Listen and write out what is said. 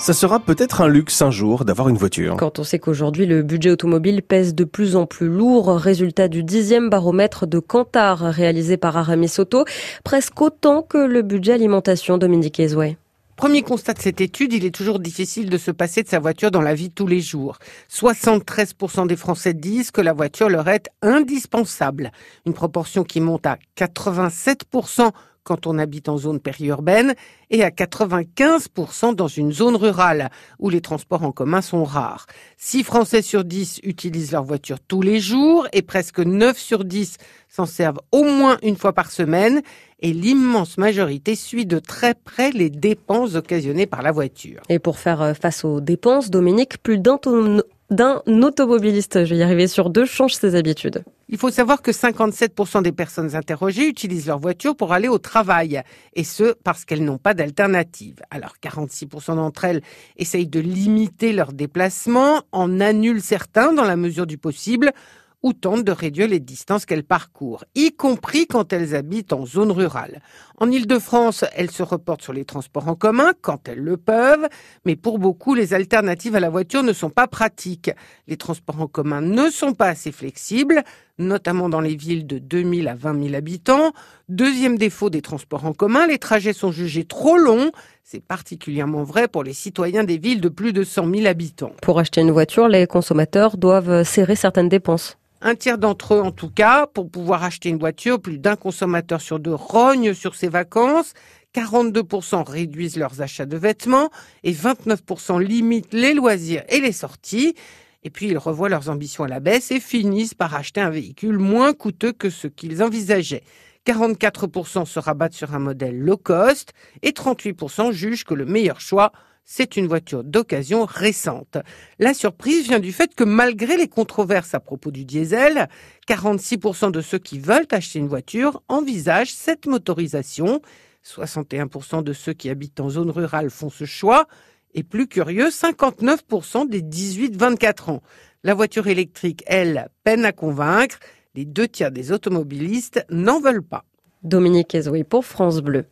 Ça sera peut-être un luxe un jour d'avoir une voiture. Quand on sait qu'aujourd'hui le budget automobile pèse de plus en plus lourd, résultat du dixième baromètre de Kantar réalisé par Aramis Auto, presque autant que le budget alimentation Dominique Ezoué. Premier constat de cette étude, il est toujours difficile de se passer de sa voiture dans la vie de tous les jours. 73% des Français disent que la voiture leur est indispensable. Une proportion qui monte à 87% quand on habite en zone périurbaine et à 95% dans une zone rurale où les transports en commun sont rares. 6 Français sur 10 utilisent leur voiture tous les jours et presque 9 sur 10 s'en servent au moins une fois par semaine et l'immense majorité suit de très près les dépenses occasionnées par la voiture. Et pour faire euh, face aux dépenses, Dominique, plus d'un d'un automobiliste, je vais y arriver sur deux, change ses habitudes. Il faut savoir que 57% des personnes interrogées utilisent leur voiture pour aller au travail, et ce, parce qu'elles n'ont pas d'alternative. Alors 46% d'entre elles essayent de limiter leurs déplacements, en annulent certains dans la mesure du possible, ou tentent de réduire les distances qu'elles parcourent, y compris quand elles habitent en zone rurale. En Ile-de-France, elles se reportent sur les transports en commun quand elles le peuvent, mais pour beaucoup, les alternatives à la voiture ne sont pas pratiques. Les transports en commun ne sont pas assez flexibles, notamment dans les villes de 2000 à 20 000 habitants. Deuxième défaut des transports en commun, les trajets sont jugés trop longs. C'est particulièrement vrai pour les citoyens des villes de plus de 100 000 habitants. Pour acheter une voiture, les consommateurs doivent serrer certaines dépenses. Un tiers d'entre eux, en tout cas, pour pouvoir acheter une voiture, plus d'un consommateur sur deux rogne sur ses vacances. 42% réduisent leurs achats de vêtements et 29% limitent les loisirs et les sorties. Et puis ils revoient leurs ambitions à la baisse et finissent par acheter un véhicule moins coûteux que ce qu'ils envisageaient. 44% se rabattent sur un modèle low cost et 38% jugent que le meilleur choix, c'est une voiture d'occasion récente. La surprise vient du fait que malgré les controverses à propos du diesel, 46% de ceux qui veulent acheter une voiture envisagent cette motorisation. 61% de ceux qui habitent en zone rurale font ce choix. Et plus curieux, 59% des 18-24 ans. La voiture électrique, elle, peine à convaincre. Les deux tiers des automobilistes n'en veulent pas. Dominique Ezoui pour France Bleu.